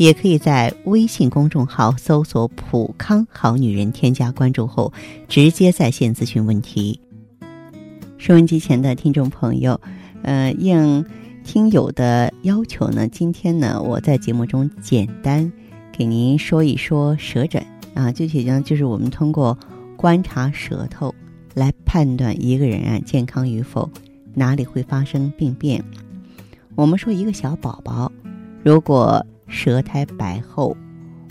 也可以在微信公众号搜索“普康好女人”，添加关注后直接在线咨询问题。收音机前的听众朋友，呃，应听友的要求呢，今天呢，我在节目中简单给您说一说舌诊啊，具体呢，就是我们通过观察舌头来判断一个人啊健康与否，哪里会发生病变。我们说一个小宝宝，如果舌苔白厚，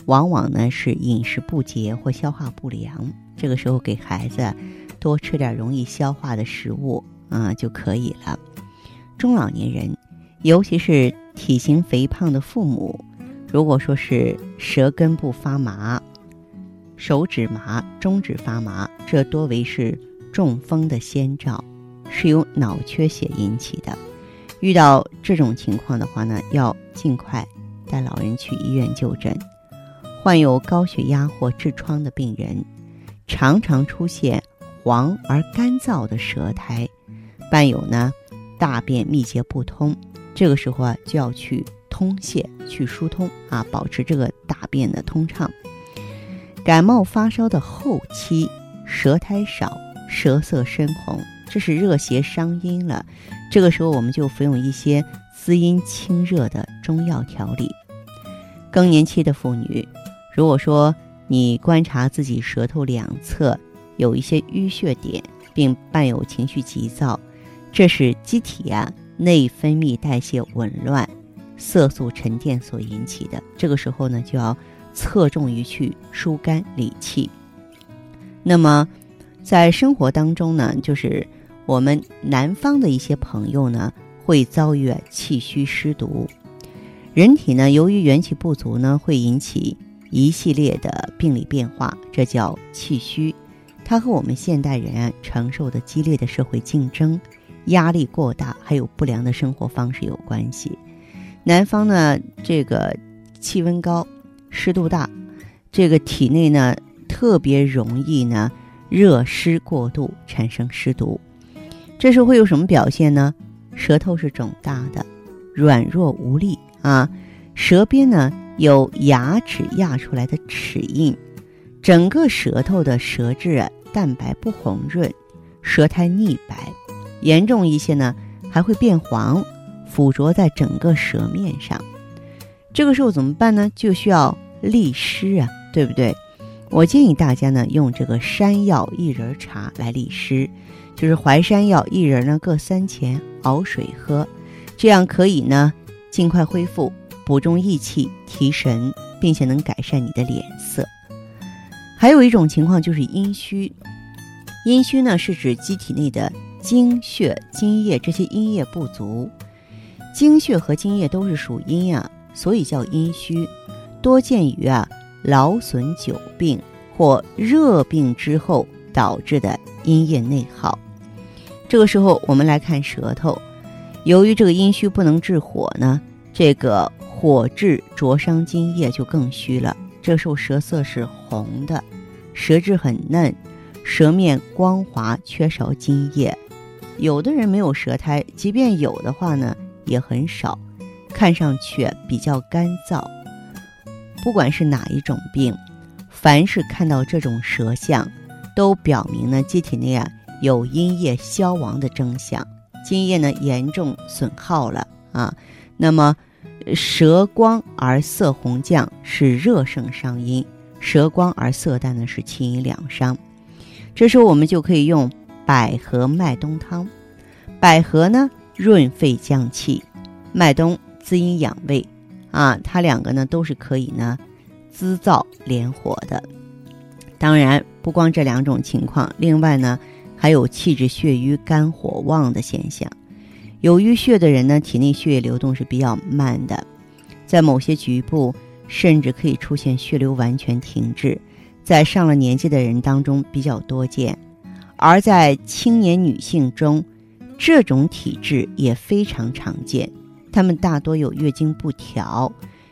往往呢是饮食不节或消化不良，这个时候给孩子多吃点容易消化的食物啊就可以了。中老年人，尤其是体型肥胖的父母，如果说是舌根部发麻、手指麻、中指发麻，这多为是中风的先兆，是由脑缺血引起的。遇到这种情况的话呢，要尽快带老人去医院就诊。患有高血压或痔疮的病人，常常出现黄而干燥的舌苔，伴有呢大便秘结不通。这个时候啊，就要去通泄、去疏通啊，保持这个大便的通畅。感冒发烧的后期，舌苔少，舌色深红，这是热邪伤阴了。这个时候，我们就服用一些滋阴清热的中药调理。更年期的妇女，如果说你观察自己舌头两侧有一些淤血点，并伴有情绪急躁，这是机体啊内分泌代谢紊乱、色素沉淀所引起的。这个时候呢，就要侧重于去疏肝理气。那么，在生活当中呢，就是我们南方的一些朋友呢，会遭遇气虚湿毒。人体呢，由于元气不足呢，会引起一系列的病理变化，这叫气虚。它和我们现代人啊承受的激烈的社会竞争、压力过大，还有不良的生活方式有关系。南方呢，这个气温高、湿度大，这个体内呢特别容易呢热湿过度，产生湿毒。这时候会有什么表现呢？舌头是肿大的，软弱无力。啊，舌边呢有牙齿压出来的齿印，整个舌头的舌质啊淡白不红润，舌苔腻白，严重一些呢还会变黄，附着在整个舌面上。这个时候怎么办呢？就需要利湿啊，对不对？我建议大家呢用这个山药薏仁茶来利湿，就是淮山药、薏仁呢各三钱，熬水喝，这样可以呢。尽快恢复，补中益气，提神，并且能改善你的脸色。还有一种情况就是阴虚，阴虚呢是指机体内的精血、津液这些阴液不足。精血和津液都是属阴啊，所以叫阴虚，多见于啊劳损久病或热病之后导致的阴液内耗。这个时候，我们来看舌头。由于这个阴虚不能治火呢，这个火炙灼伤津液就更虚了。这时候舌色是红的，舌质很嫩，舌面光滑，缺少津液。有的人没有舌苔，即便有的话呢，也很少，看上去比较干燥。不管是哪一种病，凡是看到这种舌象，都表明呢机体内啊有阴液消亡的征象。津液呢严重损耗了啊，那么舌光而色红绛是热盛伤阴，舌光而色淡呢是清阴两伤。这时候我们就可以用百合麦冬汤。百合呢润肺降气，麦冬滋阴养胃啊，它两个呢都是可以呢滋燥连火的。当然不光这两种情况，另外呢。还有气滞血瘀、肝火旺的现象。有淤血的人呢，体内血液流动是比较慢的，在某些局部甚至可以出现血流完全停滞，在上了年纪的人当中比较多见。而在青年女性中，这种体质也非常常见。她们大多有月经不调、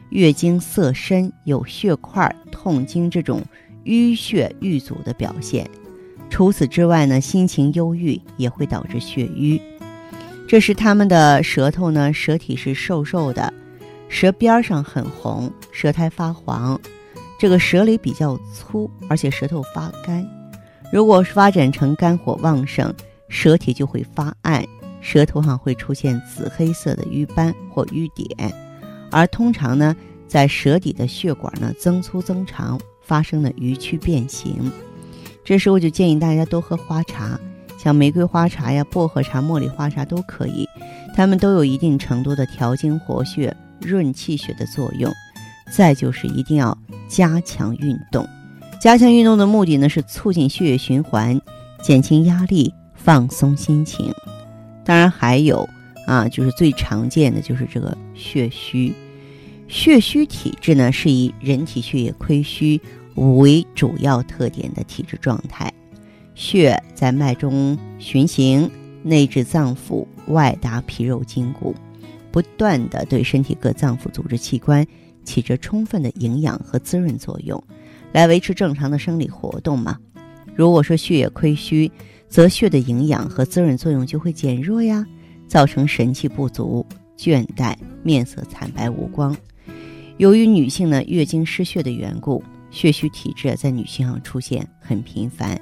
月经色深、有血块、痛经这种淤血瘀阻的表现。除此之外呢，心情忧郁也会导致血瘀。这是他们的舌头呢，舌体是瘦瘦的，舌边上很红，舌苔发黄，这个舌蕾比较粗，而且舌头发干。如果是发展成肝火旺盛，舌体就会发暗，舌头上会出现紫黑色的瘀斑或瘀点，而通常呢，在舌底的血管呢增粗增长，发生了鱼曲变形。这时候就建议大家多喝花茶，像玫瑰花茶呀、薄荷茶、茉莉花茶都可以，它们都有一定程度的调经活血、润气血的作用。再就是一定要加强运动。加强运动的目的呢，是促进血液循环，减轻压力，放松心情。当然还有啊，就是最常见的就是这个血虚。血虚体质呢，是以人体血液亏虚为主要特点的体质状态。血在脉中循行，内至脏腑，外达皮肉筋骨，不断的对身体各脏腑组织器官起着充分的营养和滋润作用。来维持正常的生理活动嘛？如果说血液亏虚，则血的营养和滋润作用就会减弱呀，造成神气不足、倦怠、面色惨白无光。由于女性呢月经失血的缘故，血虚体质在女性上出现很频繁。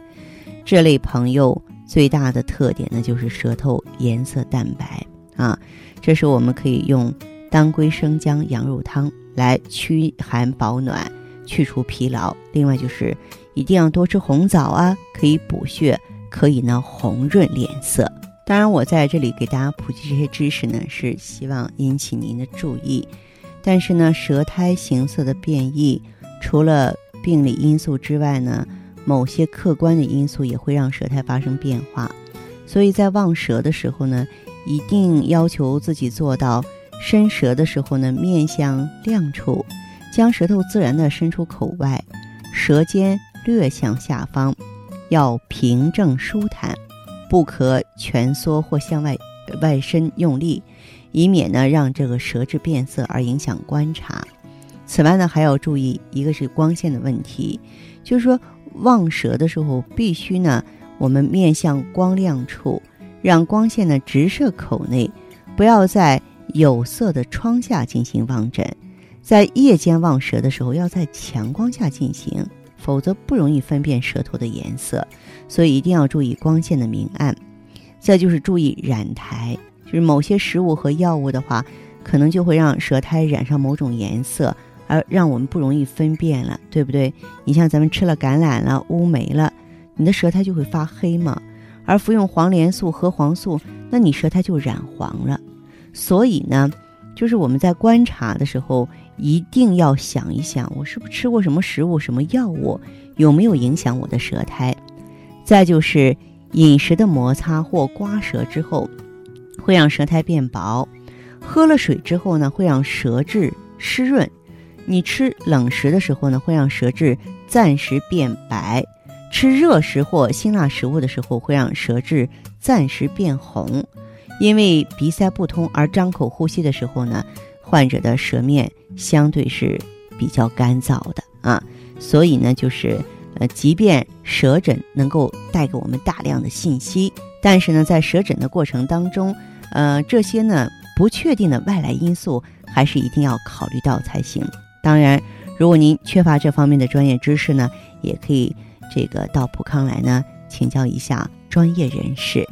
这类朋友最大的特点呢就是舌头颜色淡白啊。这时我们可以用当归生姜羊肉汤来驱寒保暖。去除疲劳，另外就是一定要多吃红枣啊，可以补血，可以呢红润脸色。当然，我在这里给大家普及这些知识呢，是希望引起您的注意。但是呢，舌苔形色的变异，除了病理因素之外呢，某些客观的因素也会让舌苔发生变化。所以在望舌的时候呢，一定要求自己做到伸舌的时候呢，面向亮处。将舌头自然地伸出口外，舌尖略向下方，要平正舒坦，不可蜷缩或向外外伸用力，以免呢让这个舌质变色而影响观察。此外呢还要注意一个是光线的问题，就是说望舌的时候必须呢我们面向光亮处，让光线呢直射口内，不要在有色的窗下进行望诊。在夜间望舌的时候，要在强光下进行，否则不容易分辨舌头的颜色，所以一定要注意光线的明暗。再就是注意染苔，就是某些食物和药物的话，可能就会让舌苔染上某种颜色，而让我们不容易分辨了，对不对？你像咱们吃了橄榄了、乌梅了，你的舌苔就会发黑嘛。而服用黄连素、核黄素，那你舌苔就染黄了。所以呢，就是我们在观察的时候。一定要想一想，我是不是吃过什么食物、什么药物，有没有影响我的舌苔？再就是饮食的摩擦或刮舌之后，会让舌苔变薄；喝了水之后呢，会让舌质湿润；你吃冷食的时候呢，会让舌质暂时变白；吃热食或辛辣食物的时候，会让舌质暂时变红。因为鼻塞不通而张口呼吸的时候呢。患者的舌面相对是比较干燥的啊，所以呢，就是呃，即便舌诊能够带给我们大量的信息，但是呢，在舌诊的过程当中，呃，这些呢不确定的外来因素还是一定要考虑到才行。当然，如果您缺乏这方面的专业知识呢，也可以这个到普康来呢请教一下专业人士。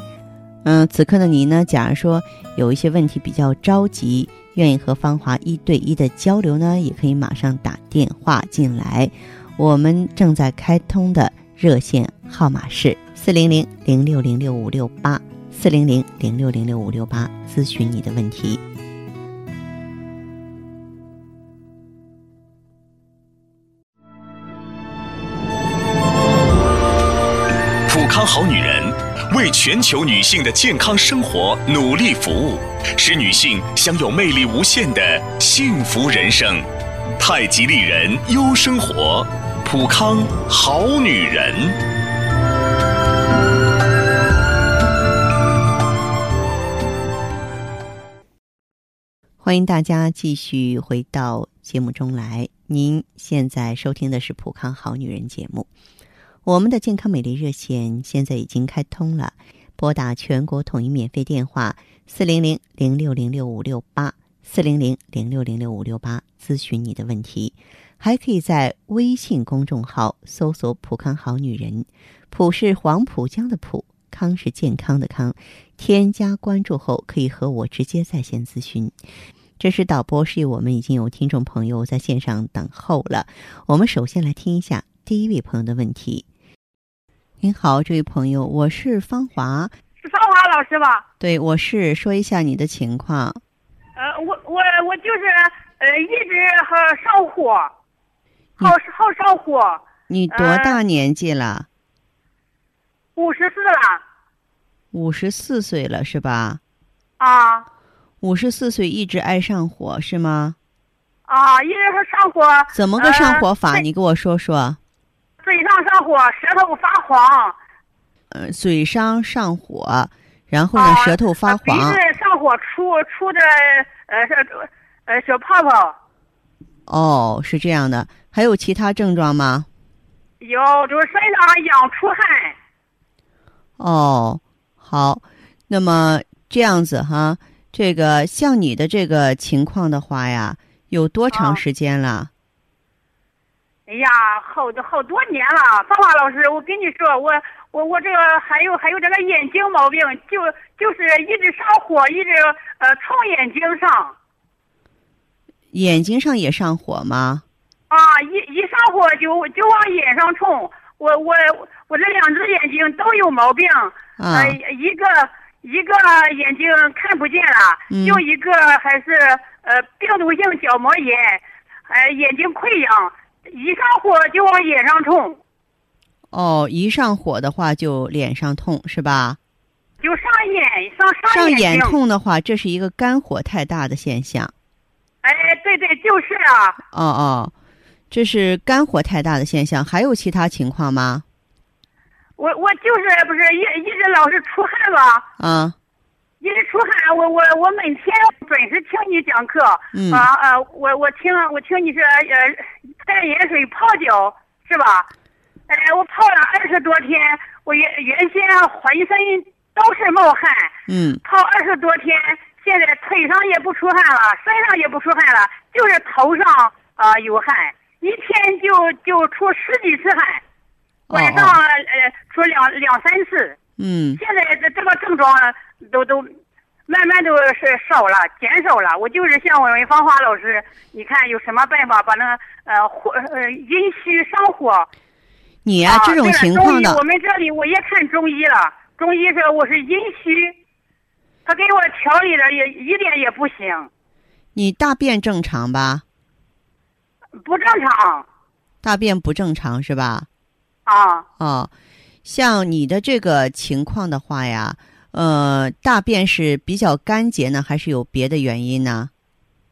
嗯，此刻的您呢，假如说有一些问题比较着急。愿意和芳华一对一的交流呢，也可以马上打电话进来。我们正在开通的热线号码是四零零零六零六五六八四零零零六零六五六八，咨询你的问题。好女人为全球女性的健康生活努力服务使女性享有魅力无限的幸福人生。太极丽人优生活普康好女人。欢迎大家继续回到节目中来。您现在收听的是普康好女人节目。我们的健康美丽热线现在已经开通了，拨打全国统一免费电话四零零零六零六五六八四零零零六零六五六八咨询你的问题，还可以在微信公众号搜索“普康好女人”，普是黄浦江的浦，康是健康的康。添加关注后，可以和我直接在线咨询。这是导播示意我们已经有听众朋友在线上等候了。我们首先来听一下第一位朋友的问题。您好，这位朋友，我是芳华，是芳华老师吧？对，我是。说一下你的情况。呃，我我我就是呃一直好上火，好好上火。你多大年纪了？五十四了。五十四岁了是吧？啊，五十四岁一直爱上火是吗？啊，一直是上火。怎么个上火法？你给我说说。嘴上上火，舌头发黄。呃，嘴上上火，然后呢，舌头发黄。鼻子上火，出出的呃是呃小泡泡。哦，是这样的，还有其他症状吗？有，就是身上痒出汗。哦。好，那么这样子哈，这个像你的这个情况的话呀，有多长时间了？哎呀，好多好多年了，芳华老师，我跟你说，我我我这个还有还有这个眼睛毛病，就就是一直上火，一直呃冲眼睛上。眼睛上也上火吗？啊，一一上火就就往眼上冲，我我我这两只眼睛都有毛病。呃，一个一个眼睛看不见了，就一个还是呃病毒性角膜炎，呃眼睛溃疡，一上火就往眼上冲。哦，一上火的话就脸上痛是吧？就上眼上上上眼痛的话，这是一个肝火太大的现象。哎，对对，就是啊。哦哦，这是肝火太大的现象，还有其他情况吗？我我就是不是一一直老是出汗吧？嗯，一直出汗，我我我每天准时听你讲课。嗯啊啊，我我听我听你是呃带盐水泡脚是吧？哎，我泡了二十多天，我原原先浑身都是冒汗。嗯。泡二十多天，现在腿上也不出汗了，身上也不出汗了，就是头上啊有汗，一天就就出十几次汗。晚上呃出两两三次，嗯，现在这这个症状都都慢慢都是少了，减少了。我就是像我们芳华老师，你看有什么办法把那呃火呃阴虚上火？你呀，这种情况的，我们这里我也看中医了，中医说我是阴虚，他给我调理的也一点也不行。你大便正常吧？不正常。大便不正常是吧？啊哦，像你的这个情况的话呀，呃，大便是比较干结呢，还是有别的原因呢？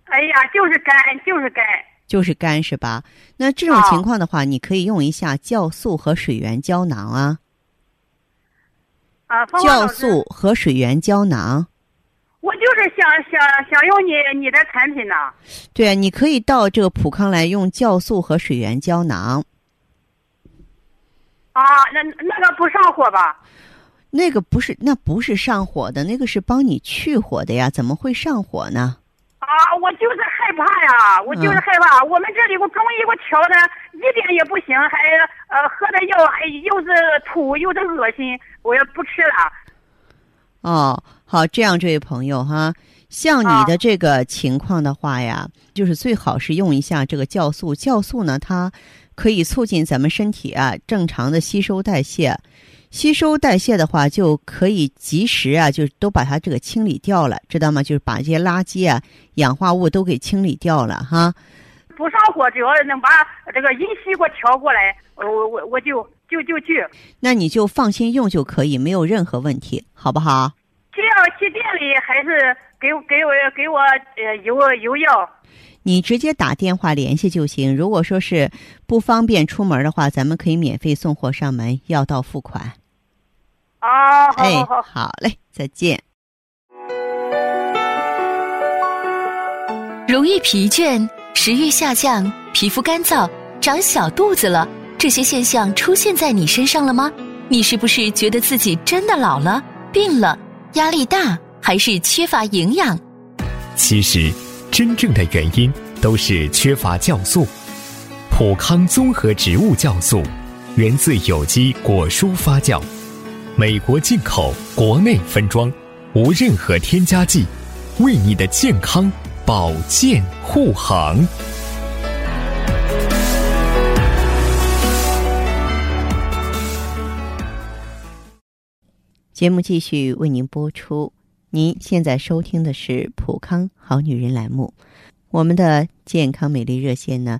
哎呀，就是干，就是干，就是干是吧？那这种情况的话，你可以用一下酵素和水源胶囊啊。啊，酵素和水源胶囊。我就是想想想用你你的产品呢。对啊，你可以到这个普康来用酵素和水源胶囊。啊，那那个不上火吧？那个不是，那不是上火的，那个是帮你去火的呀，怎么会上火呢？啊，我就是害怕呀，我就是害怕。我们这里我中医给我调的一点也不行，还呃喝的药还又是吐又是恶心，我也不吃了。哦，好，这样这位朋友哈，像你的这个情况的话呀，就是最好是用一下这个酵素，酵素呢它。可以促进咱们身体啊正常的吸收代谢，吸收代谢的话，就可以及时啊，就都把它这个清理掉了，知道吗？就是把这些垃圾啊、氧化物都给清理掉了哈。不上火，只要能把这个阴虚给我调过来，我我我就就就去。那你就放心用就可以，没有任何问题，好不好？需要去店里还是给给我给我呃邮邮药？你直接打电话联系就行。如果说是不方便出门的话，咱们可以免费送货上门，药到付款。啊，哎，好，好嘞，再见。容易疲倦、食欲下降、皮肤干燥、长小肚子了，这些现象出现在你身上了吗？你是不是觉得自己真的老了、病了、压力大，还是缺乏营养？其实，真正的原因都是缺乏酵素。普康综合植物酵素，源自有机果蔬发酵，美国进口，国内分装，无任何添加剂，为你的健康保健护航。节目继续为您播出。您现在收听的是《普康好女人》栏目，我们的健康美丽热线呢，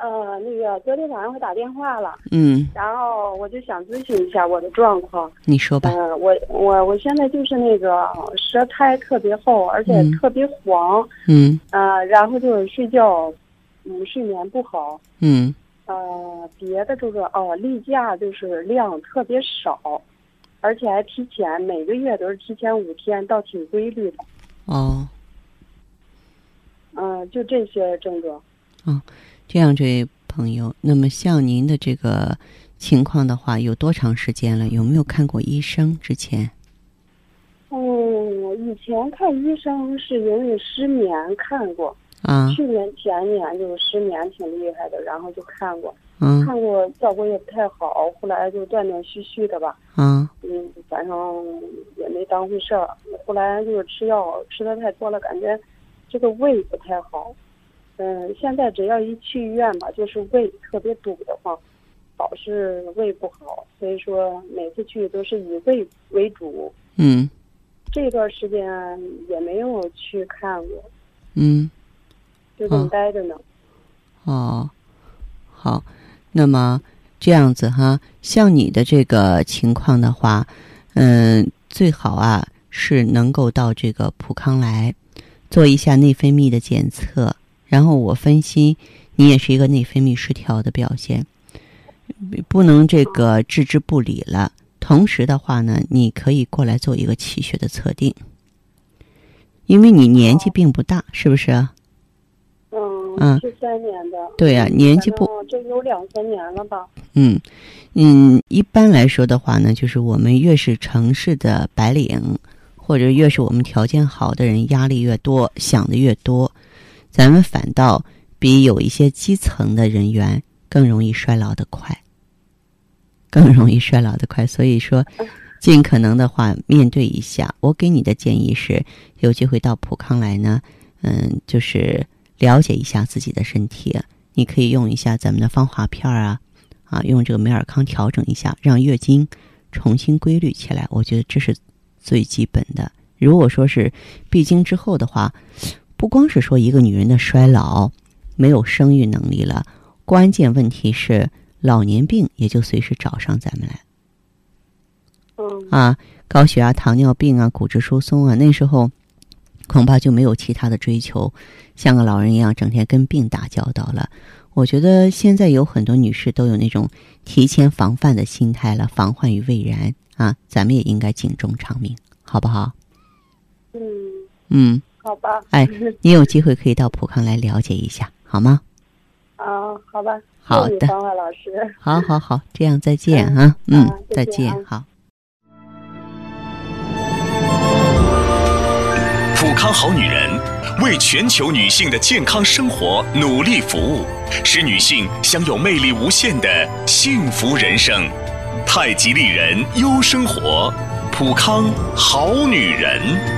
呃，那个昨天晚上我打电话了，嗯，然后我就想咨询一下我的状况。你说吧。嗯、我我我现在就是那个舌苔特别厚，而且嗯特别黄，嗯呃，然后就是睡觉，嗯，睡眠不好，嗯呃，别的这个哦，例假就是量特别少，而且还提前，每个月都是提前五天，倒挺规律的。哦，嗯、就这些症状。这样，这位朋友，那么像您的这个情况的话，有多长时间了？有没有看过医生？之前？嗯，以前看医生是因为失眠看过，啊，去年前年就是失眠挺厉害的，然后就看过，嗯看过效果也不太好，后来就断断续续的吧，啊嗯，反正也没当回事儿。后来就是吃药吃的太多了，感觉这个胃不太好。嗯，现在只要一去医院吧，就是胃特别堵得慌，老是胃不好，所以说每次去都是以胃为主。嗯。这段时间也没有去看过，嗯。就这么哦待着呢。哦，好，那么这样子哈，像你的这个情况的话，嗯，最好啊是能够到这个普康来做一下内分泌的检测，然后我分析你也是一个内分泌失调的表现，不能这个置之不理了。同时的话呢，你可以过来做一个气血的测定，因为你年纪并不大，是不是啊？嗯嗯，七三年的。对呀年纪不这有两三年了吧。嗯嗯，一般来说的话呢，就是我们越是城市的白领，或者越是我们条件好的人，压力越多，想的越多，咱们反倒比有一些基层的人员更容易衰老的快，更容易衰老的快。所以说，尽可能的话，面对一下。我给你的建议是，有机会到普康来呢，嗯，就是了解一下自己的身体。你可以用一下咱们的芳华片儿啊，啊，用这个美尔康调整一下，让月经重新规律起来。我觉得这是最基本的。如果说是闭经之后的话，不光是说一个女人的衰老没有生育能力了，关键问题是老年病也就随时找上咱们来。嗯啊，高血压、糖尿病啊，骨质疏松啊，那时候恐怕就没有其他的追求，像个老人一样整天跟病打交道了。我觉得现在有很多女士都有那种提前防范的心态了，防患于未然啊，咱们也应该警钟长鸣，好不好？嗯，嗯，好吧。哎，你有机会可以到普康来了解一下，好吗？啊，好吧。好的谢谢方华老师。好好好，这样再见啊，嗯啊，再再见啊，见好。普康好女人为全球女性的健康生活努力服务，使女性享有魅力无限的幸福人生。太极丽人优生活，普康好女人。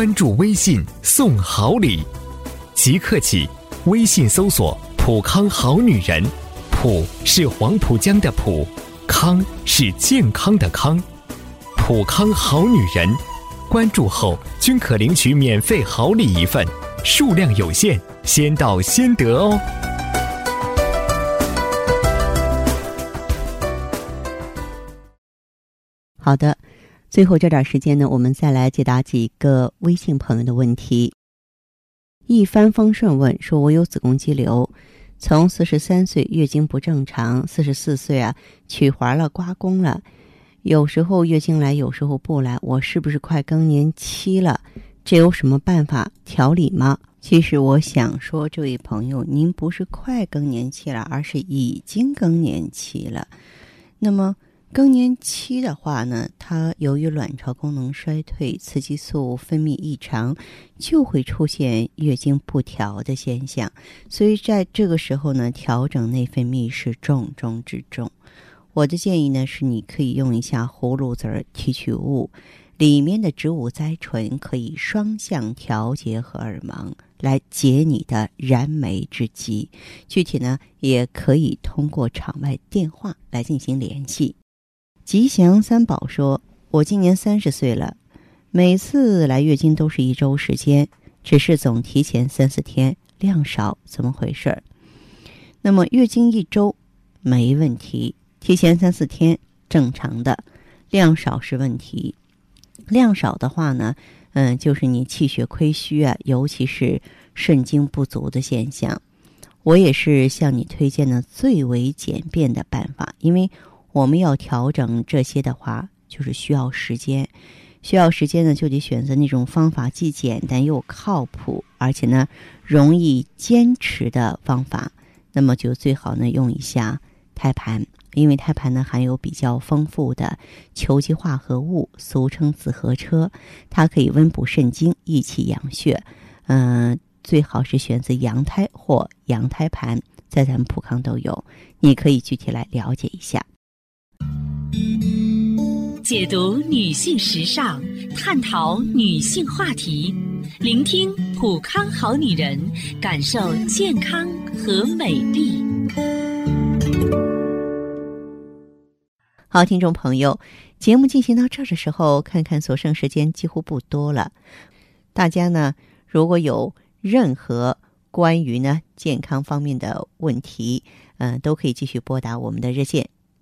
关注微信送好礼，即刻起，微信搜索“普康好女人”，浦是黄浦江的浦，康是健康的康。普康好女人，关注后均可领取免费好礼一份，数量有限，先到先得哦。好的，最后这点时间呢，我们再来解答几个微信朋友的问题。一帆风顺问说：“我有子宫肌瘤，从四十三岁月经不正常，四十四岁啊取环了，刮宫了，有时候月经来，有时候不来，我是不是快更年期了？这有什么办法调理吗？”其实我想说，这位朋友，您不是快更年期了，而是已经更年期了。那么。更年期的话呢，它由于卵巢功能衰退、雌激素分泌异常，就会出现月经不调的现象。所以在这个时候呢，调整内分泌是重中之重。我的建议呢是，你可以用一下葫芦籽提取物，里面的植物甾醇可以双向调节荷尔蒙，来解你的燃眉之急。具体呢，也可以通过场外电话来进行联系。吉祥三宝说：“我今年三十岁了，每次来月经都是一周时间，只是总提前三四天，量少，怎么回事儿？那么月经一周没问题，提前三四天正常的，量少是问题。量少的话呢，嗯，就是你气血亏虚啊，尤其是肾精不足的现象。我也是向你推荐的最为简便的办法，因为。”我们要调整这些的话，就是需要时间，需要时间呢，就得选择那种方法既简单又靠谱，而且呢容易坚持的方法。那么就最好呢用一下胎盘，因为胎盘呢含有比较丰富的球基化合物，俗称紫河车，它可以温补肾精、益气养血。嗯，最好是选择羊胎或羊胎盘，在咱们普康都有，你可以具体来了解一下。解读女性时尚，探讨女性话题，聆听普康好女人，感受健康和美丽。好，听众朋友，节目进行到这儿的时候，看看所剩时间几乎不多了。大家呢，如果有任何关于呢健康方面的问题，嗯，都可以继续拨打我们的热线。